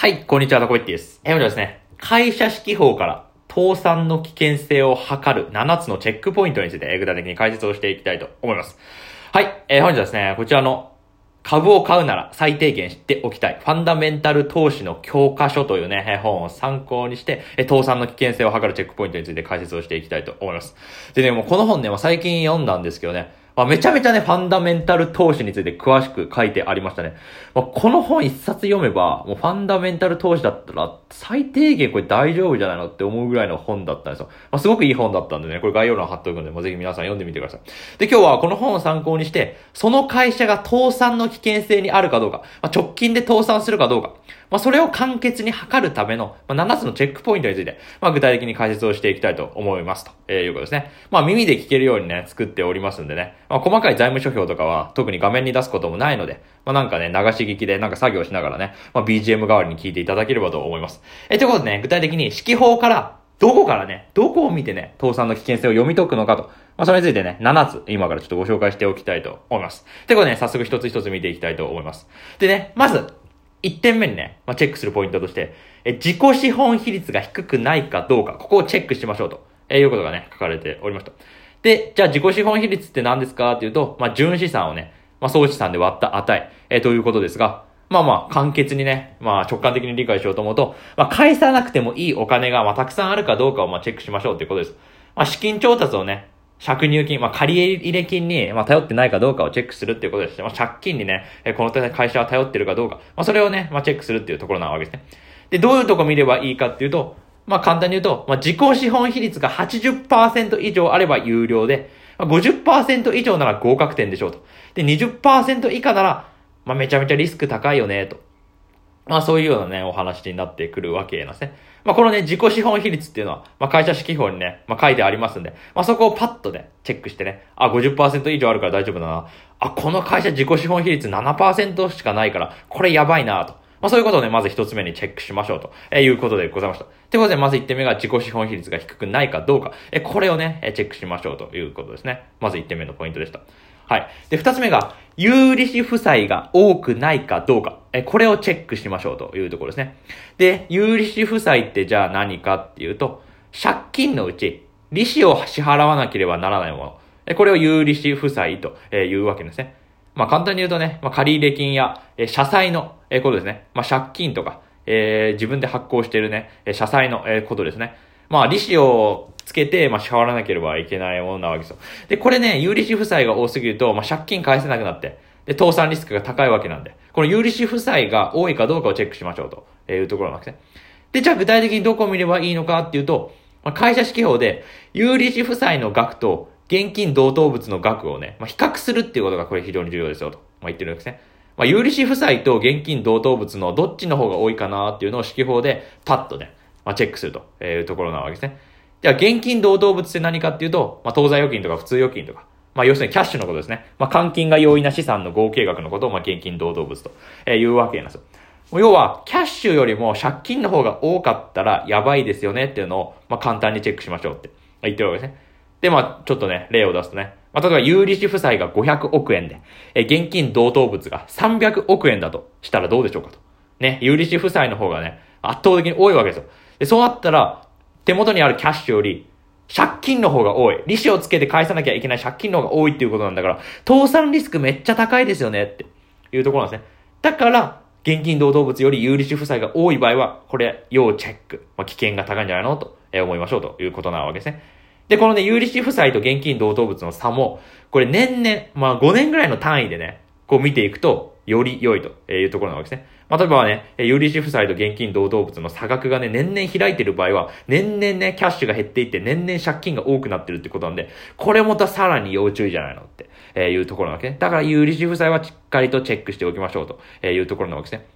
はい、こんにちは、タコイッティです。えー、本日はですね、会社指揮法から倒産の危険性を測る7つのチェックポイントについて、具体的に解説をしていきたいと思います。はい、えー、本日はですね、こちらの株を買うなら最低限知っておきたい。ファンダメンタル投資の教科書というね、本を参考にして、え倒産の危険性を測るチェックポイントについて解説をしていきたいと思います。でね、もうこの本ね、最近読んだんですけどね、まあ、めちゃめちゃね、ファンダメンタル投資について詳しく書いてありましたね。まあ、この本一冊読めば、もうファンダメンタル投資だったら、最低限これ大丈夫じゃないのって思うぐらいの本だったんですよ。まあ、すごくいい本だったんでね、これ概要欄貼っておくので、もうぜひ皆さん読んでみてください。で、今日はこの本を参考にして、その会社が倒産の危険性にあるかどうか、まあ、直近で倒産するかどうか、まあ、それを簡潔に測るための、まあ、7つのチェックポイントについて、まあ、具体的に解説をしていきたいと思います。と、えーいうことですね。まあ、耳で聞けるようにね、作っておりますんでね。まあ、細かい財務諸表とかは特に画面に出すこともないので、まあ、なんかね、流し聞きでなんか作業しながらね、まあ、BGM 代わりに聞いていただければと思います。えーということでね、具体的に指揮法から、どこからね、どこを見てね、倒産の危険性を読み解くのかと。まあ、それについてね、7つ、今からちょっとご紹介しておきたいと思います。ということでね、早速一つ一つ見ていきたいと思います。でね、まず、1点目にね、まあ、チェックするポイントとして、え自己資本比率が低くないかどうか、ここをチェックしましょうと、えいうことがね、書かれておりました。で、じゃあ自己資本比率って何ですかっていうと、まあ、純資産をね、まあ、総資産で割った値、えということですが、まあまあ、簡潔にね、まあ直感的に理解しようと思うと、まあ返さなくてもいいお金が、まあたくさんあるかどうかをまあチェックしましょうっていうことです。まあ資金調達をね、借入金、まあ借入金に、まあ頼ってないかどうかをチェックするっていうことですね。まあ借金にね、えこの会社は頼ってるかどうか、まあそれをね、まあチェックするっていうところなわけですね。で、どういうとこ見ればいいかっていうと、まあ簡単に言うと、まあ自己資本比率が80%以上あれば有料で、まあ、50%以上なら合格点でしょうと。で、20%以下なら、まあめちゃめちゃリスク高いよね、と。まあそういうようなね、お話になってくるわけなんですね。まあこのね、自己資本比率っていうのは、まあ会社指揮法にね、まあ書いてありますんで、まあそこをパッとね、チェックしてね、あ、50%以上あるから大丈夫だな。あ、この会社自己資本比率7%しかないから、これやばいなと。まあそういうことをね、まず一つ目にチェックしましょうと、えいうことでございました。ということで、まず一点目が自己資本比率が低くないかどうか、えこれをね、チェックしましょうということですね。まず一点目のポイントでした。はい。で、二つ目が、有利子負債が多くないかどうか。え、これをチェックしましょうというところですね。で、有利子負債ってじゃあ何かっていうと、借金のうち、利子を支払わなければならないもの。え、これを有利子負債というわけですね。まあ簡単に言うとね、まあ借入金や、え社債の、えことですね。まあ借金とか、えー自分で発行してるね、え社債の、えことですね。まあ利子をつけて、まあ支払わなければいけないものなわけですよ。で、これね、有利子負債が多すぎると、まあ借金返せなくなって、で、倒産リスクが高いわけなんで、この有利子負債が多いかどうかをチェックしましょうというところなんですね。で、じゃあ具体的にどこを見ればいいのかっていうと、まあ会社指揮法で、有利子負債の額と現金同等物の額をね、まあ、比較するっていうことがこれ非常に重要ですよと、まあ、言ってるわけですね。まあ、有利子負債と現金同等物のどっちの方が多いかなっていうのを指揮法でパッとね、まあ、チェックするというところなわけですね。じゃあ現金同等物って何かっていうと、まあ、当座預金とか普通預金とか、まあ、要するにキャッシュのことですね。まあ、換金が容易な資産の合計額のことを、まあ、現金同等物というわけなんですよ。要は、キャッシュよりも借金の方が多かったらやばいですよねっていうのを、まあ、簡単にチェックしましょうって言ってるわけですね。で、まあ、ちょっとね、例を出すとね、まあ、例えば有利子負債が500億円で、え、現金同等物が300億円だとしたらどうでしょうかと。ね、有利子負債の方がね、圧倒的に多いわけですよ。で、そうなったら、手元にあるキャッシュより、借金の方が多い。利子をつけて返さなきゃいけない借金の方が多いっていうことなんだから、倒産リスクめっちゃ高いですよねっていうところなんですね。だから、現金同等物より有利子負債が多い場合は、これ、要チェック。まあ、危険が高いんじゃないの？と思いましょうということなわけですね。で、このね、有利子負債と現金同等物の差も、これ年々、まあ5年ぐらいの単位でね、こう見ていくと、より良いというところなわけですね。まあ、例えばね、え有利子負債と現金同等物の差額がね、年々開いてる場合は、年々ね、キャッシュが減っていって、年々借金が多くなってるってことなんで、これもたさらに要注意じゃないのって、えーいうところなわけね。だから有利子負債はしっかりとチェックしておきましょうとえいうところなわけですね。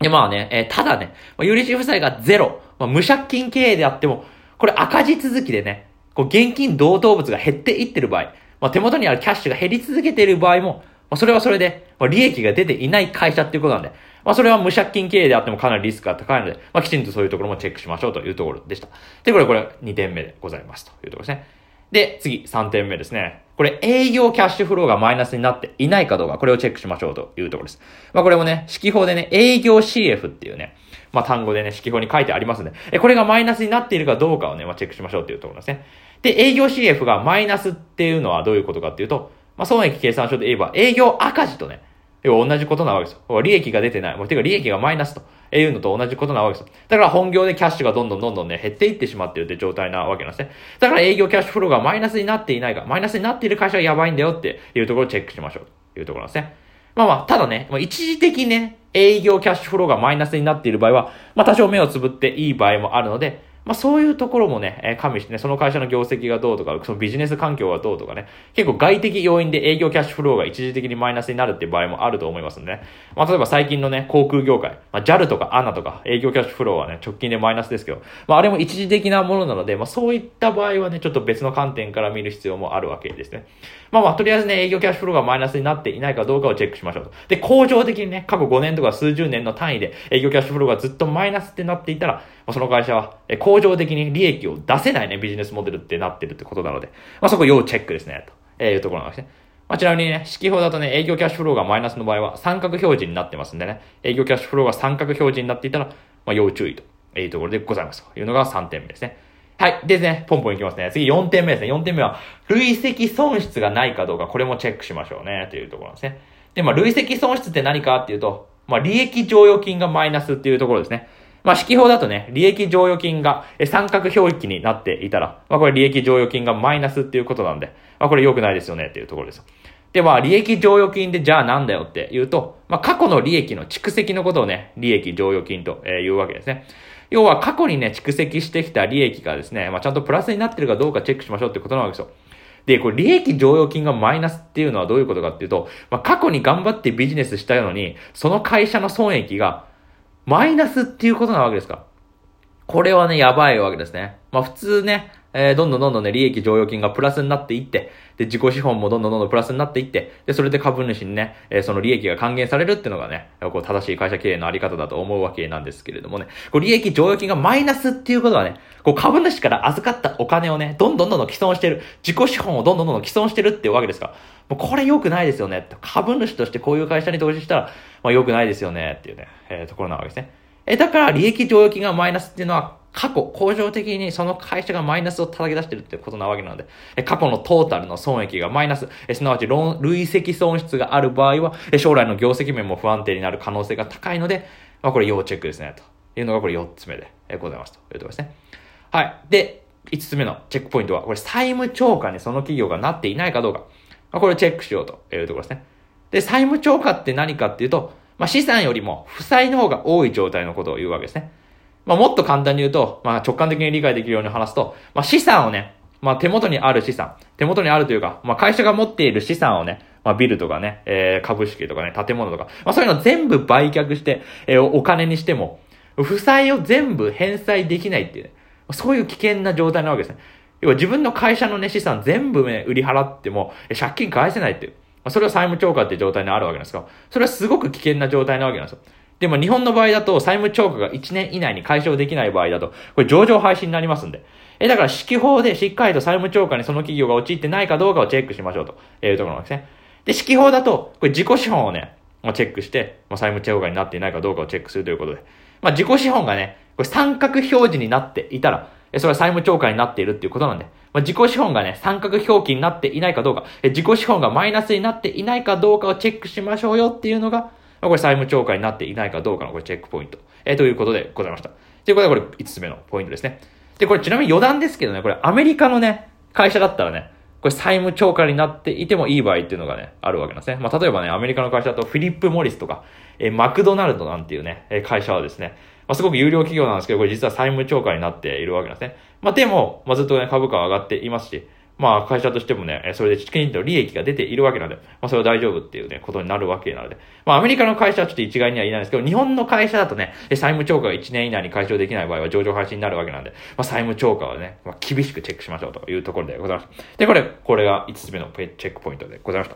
で、まあね、えーただね、まあ有利子負債がゼロ、まあ、無借金経営であっても、これ赤字続きでね、こう現金同等物が減っていってる場合、まあ、手元にあるキャッシュが減り続けている場合も、まあ、それはそれで、まあ、利益が出ていない会社っていうことなんで、まあ、それは無借金経営であってもかなりリスクが高いので、まあ、きちんとそういうところもチェックしましょうというところでした。で、これ、これ、2点目でございますというところですね。で、次、3点目ですね。これ、営業キャッシュフローがマイナスになっていないかどうか、これをチェックしましょうというところです。まあ、これもね、式法でね、営業 CF っていうね、まあ、単語でね、式法に書いてありますんで、え、これがマイナスになっているかどうかをね、まあ、チェックしましょうっていうところですね。で、営業 CF がマイナスっていうのはどういうことかっていうと、まあ、損益計算書で言えば、営業赤字とね、要は同じことなわけですよ。利益が出てない。もうてか利益がマイナスというのと同じことなわけです。だから本業でキャッシュがどんどんどんどんね、減っていってしまっているって状態なわけなんですね。だから営業キャッシュフローがマイナスになっていないか、マイナスになっている会社はやばいんだよっていうところをチェックしましょうというところなんですね。まあまあ、ただね、一時的にね、営業キャッシュフローがマイナスになっている場合は、まあ多少目をつぶっていい場合もあるので、まあそういうところもね、えー、加味してね、その会社の業績がどうとか、そのビジネス環境がどうとかね、結構外的要因で営業キャッシュフローが一時的にマイナスになるっていう場合もあると思いますんでね。まあ例えば最近のね、航空業界、まあ JAL とか ANA とか営業キャッシュフローはね、直近でマイナスですけど、まああれも一時的なものなので、まあそういった場合はね、ちょっと別の観点から見る必要もあるわけですね。まあまあとりあえずね、営業キャッシュフローがマイナスになっていないかどうかをチェックしましょうと。で、恒常的にね、過去5年とか数十年の単位で営業キャッシュフローがずっとマイナスってなっていたら、その会社は、え恒常的に利益を出せないね、ビジネスモデルってなってるってことなので、まあ、そこ要チェックですね、というところなんですね。まあ、ちなみにね、式法だとね、営業キャッシュフローがマイナスの場合は三角表示になってますんでね、営業キャッシュフローが三角表示になっていたら、まあ、要注意というところでございますというのが3点目ですね。はい。ですね、ポンポンいきますね。次4点目ですね。4点目は、累積損失がないかどうか、これもチェックしましょうね、というところですね。で、まあ、累積損失って何かっていうと、まあ、利益剰余金がマイナスっていうところですね。まあ、式法だとね、利益剰余金が三角表記になっていたら、まあ、これ利益剰余金がマイナスっていうことなんで、まあ、これ良くないですよねっていうところです。で、まあ、利益剰余金でじゃあなんだよって言うと、まあ、過去の利益の蓄積のことをね、利益剰余金というわけですね。要は過去にね、蓄積してきた利益がですね、まあ、ちゃんとプラスになってるかどうかチェックしましょうってことなわけですよ。で、これ利益剰余金がマイナスっていうのはどういうことかっていうと、まあ、過去に頑張ってビジネスしたのに、その会社の損益がマイナスっていうことなわけですか。これはね、やばいわけですね。まあ普通ね、えー、どんどんどんどんね、利益剰余金がプラスになっていって、で、自己資本もどんどんどんどんプラスになっていって、で、それで株主にね、えー、その利益が還元されるっていうのがね、こう正しい会社経営のあり方だと思うわけなんですけれどもね、こう利益剰余金がマイナスっていうことはね、こう株主から預かったお金をね、どんどんどんどん既存してる、自己資本をどんどんどんどん既存してるっていうわけですから、もうこれ良くないですよね。株主としてこういう会社に投資したら、まあ良くないですよねっていうね、えー、ところなわけですね。え、だから利益剰余金がマイナスっていうのは過去、恒常的にその会社がマイナスを叩き出してるってことなわけなので、過去のトータルの損益がマイナス、すなわち累積損失がある場合は、将来の業績面も不安定になる可能性が高いので、まあ、これ要チェックですね、というのがこれ4つ目でございますというところですね。はい。で、5つ目のチェックポイントは、これ債務超過にその企業がなっていないかどうか。まあ、これをチェックしようというところですね。で、債務超過って何かっていうと、まあ、資産よりも負債の方が多い状態のことを言うわけですね。まあ、もっと簡単に言うと、まあ、直感的に理解できるように話すと、まあ、資産をね、まあ、手元にある資産、手元にあるというか、まあ、会社が持っている資産をね、まあ、ビルとかね、えー、株式とかね、建物とか、まあ、そういうの全部売却して、えー、お金にしても、負債を全部返済できないっていうね、そういう危険な状態なわけですね。要は自分の会社のね、資産全部ね、売り払っても、借金返せないっていう。それは債務超過っていう状態にあるわけなんですが、それはすごく危険な状態なわけなんですよ。でも日本の場合だと債務超過が1年以内に解消できない場合だと、これ上場廃止になりますんで。え、だから指揮法でしっかりと債務超過にその企業が陥ってないかどうかをチェックしましょうというところなんですね。で、指揮法だと、これ自己資本をね、まあ、チェックして、まあ、債務超過になっていないかどうかをチェックするということで。まあ、自己資本がね、これ三角表示になっていたら、えそれは債務超過になっているっていうことなんで、まあ、自己資本がね、三角表記になっていないかどうか、自己資本がマイナスになっていないかどうかをチェックしましょうよっていうのが、これ債務超過になっていないかどうかのこれチェックポイント。えー、ということでございました。ということでこれ5つ目のポイントですね。で、これちなみに余談ですけどね、これアメリカのね、会社だったらね、これ債務超過になっていてもいい場合っていうのがね、あるわけなんですね。まあ、例えばね、アメリカの会社だとフィリップ・モリスとか、えー、マクドナルドなんていうね、会社はですね、まあ、すごく有料企業なんですけど、これ実は債務超過になっているわけなんですね。まあ、でも、まあ、ずっとね、株価は上がっていますし、まあ会社としてもね、それできちんと利益が出ているわけなので、まあそれは大丈夫っていうね、ことになるわけなので。まあアメリカの会社はちょっと一概には言えないんですけど、日本の会社だとね、債務超過が1年以内に解消できない場合は上場廃止になるわけなんで、まあ債務超過はね、まあ厳しくチェックしましょうというところでございます。で、これ、これが5つ目のチェックポイントでございまし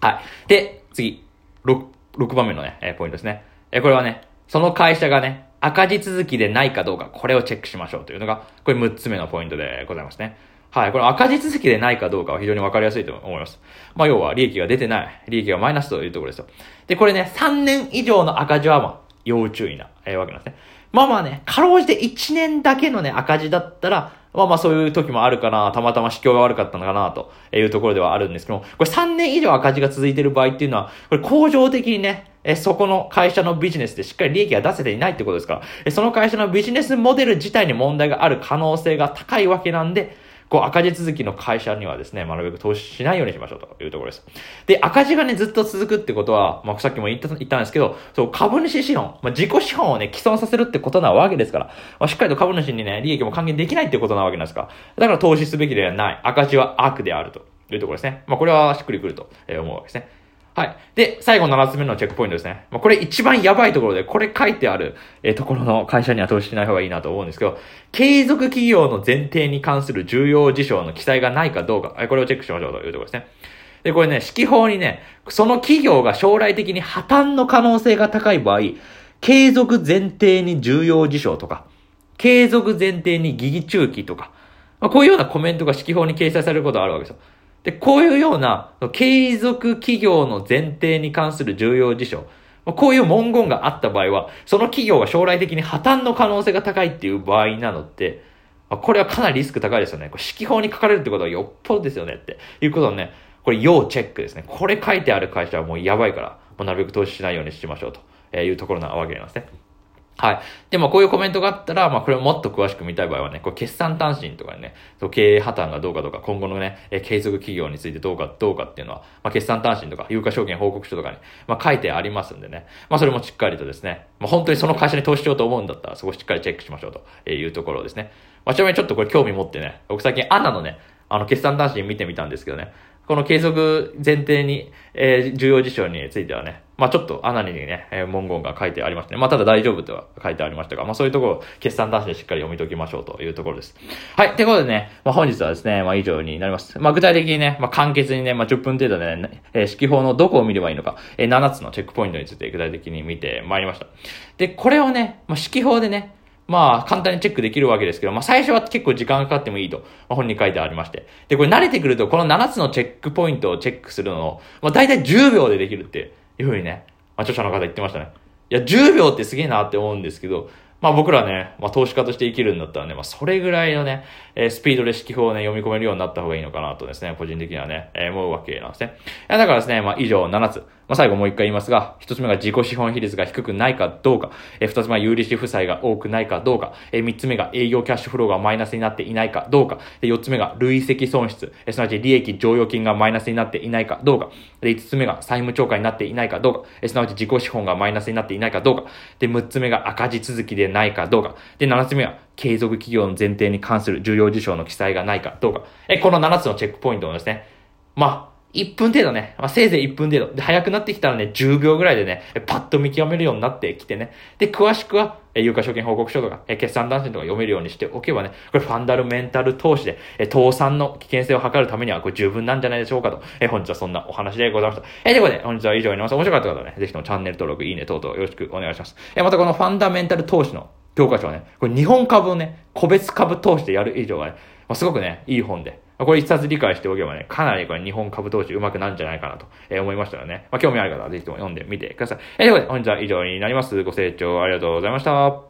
た。はい。で、次、6、6番目のね、ポイントですね。え、これはね、その会社がね、赤字続きでないかどうか、これをチェックしましょうというのが、これ6つ目のポイントでございますね。はい。これ赤字続きでないかどうかは非常にわかりやすいと思います。まあ、要は利益が出てない。利益がマイナスというところですよ。で、これね、3年以上の赤字はまあ、要注意な、えー、わけなんですね。まあまあね、かろうじて1年だけのね、赤字だったら、まあまあそういう時もあるかな、たまたま市況が悪かったのかな、というところではあるんですけども、これ3年以上赤字が続いている場合っていうのは、これ恒常的にね、え、そこの会社のビジネスでしっかり利益が出せていないってことですか？ら、え、その会社のビジネスモデル自体に問題がある可能性が高いわけなんで、こう赤字続きの会社にはですね、なるべく投資しないようにしましょうというところです。で、赤字がね、ずっと続くってことは、まあ、さっきも言った、言ったんですけど、そう、株主資本、まあ、自己資本をね、既存させるってことなわけですから、まあ、しっかりと株主にね、利益も還元できないってことなわけなんですか？ら、だから投資すべきではない。赤字は悪であるというところですね。まあ、これはしっくりくると思うわけですね。はい。で、最後7つ目のチェックポイントですね。まあ、これ一番やばいところで、これ書いてある、えー、ところの会社には投資しない方がいいなと思うんですけど、継続企業の前提に関する重要事象の記載がないかどうか、これをチェックしましょうというところですね。で、これね、指揮法にね、その企業が将来的に破綻の可能性が高い場合、継続前提に重要事象とか、継続前提に疑義中期とか、まあ、こういうようなコメントが指揮法に掲載されることがあるわけですよ。で、こういうような、継続企業の前提に関する重要事象、こういう文言があった場合は、その企業が将来的に破綻の可能性が高いっていう場合なのって、これはかなりリスク高いですよね。これ指揮法に書かれるってことはよっぽどですよねっていうことをね、これ要チェックですね。これ書いてある会社はもうやばいから、もうなるべく投資しないようにしましょうというところなわけなんですね。はい。でもこういうコメントがあったら、まあこれもっと詳しく見たい場合はね、こう決算単身とかね、経営破綻がどうかとか、今後のね、え継続企業についてどうかどうかっていうのは、まあ決算単身とか、有価証券報告書とかに、まあ書いてありますんでね、まあそれもしっかりとですね、まあ本当にその会社に投資しようと思うんだったら、そこしっかりチェックしましょうというところですね。まあちなみにちょっとこれ興味持ってね、僕最近アナのね、あの決算単身見てみたんですけどね、この継続前提に、えー、重要事象についてはね、まあちょっと穴にね、えー、文言が書いてありましてね。まあただ大丈夫とは書いてありましたが、まあそういうところを決算出してしっかり読み解きましょうというところです。はい。ってことでね、まあ本日はですね、まあ以上になります。まあ具体的にね、まあ簡潔にね、まあ10分程度でね、えー、指揮法のどこを見ればいいのか、えー、7つのチェックポイントについて具体的に見てまいりました。で、これをね、まあ指揮法でね、まあ、簡単にチェックできるわけですけど、まあ、最初は結構時間がかかってもいいと、まあ、本に書いてありまして。で、これ慣れてくると、この7つのチェックポイントをチェックするのを、まあ、大体10秒でできるっていうふうにね、まあ、著者の方言ってましたね。いや、10秒ってすげえなって思うんですけど、まあ僕らね、まあ投資家として生きるんだったらね、まあそれぐらいのね、えー、スピードで指揮法をね、読み込めるようになった方がいいのかなとですね、個人的にはね、えー、思うわけなんですね。いやだからですね、まあ以上7つ。まあ、最後もう一回言いますが、一つ目が自己資本比率が低くないかどうか、え二つ目は有利子負債が多くないかどうか、え三つ目が営業キャッシュフローがマイナスになっていないかどうか、で四つ目が累積損失、えすなわち利益剰余金がマイナスになっていないかどうか、で五つ目が債務超過になっていないかどうか、えすなわち自己資本がマイナスになっていないかどうか、で六つ目が赤字続きでないかどうか、で七つ目は継続企業の前提に関する重要事象の記載がないかどうか、えこの七つのチェックポイントをですね、まあ、1分程度ね、まあ、せいぜい1分程度。で、早くなってきたらね、10秒ぐらいでね、パッと見極めるようになってきてね。で、詳しくは、え有価証券報告書とか、え決算断線とか読めるようにしておけばね、これファンダルメンタル投資で、え倒産の危険性を図るためにはこれ十分なんじゃないでしょうかと。え本日はそんなお話でございました。えということで、本日は以上になります。面白かった方はね、ぜひともチャンネル登録、いいね等々よろしくお願いします。えまたこのファンダメンタル投資の教科書はね、これ日本株をね、個別株投資でやる以上はね、まあ、すごくね、いい本で、これ一冊理解しておけばね、かなりこれ日本株投資上手くなるんじゃないかなと、え思いましたのでね。まあ、興味ある方はぜひとも読んでみてください。えー、ということで、本日は以上になります。ご清聴ありがとうございました。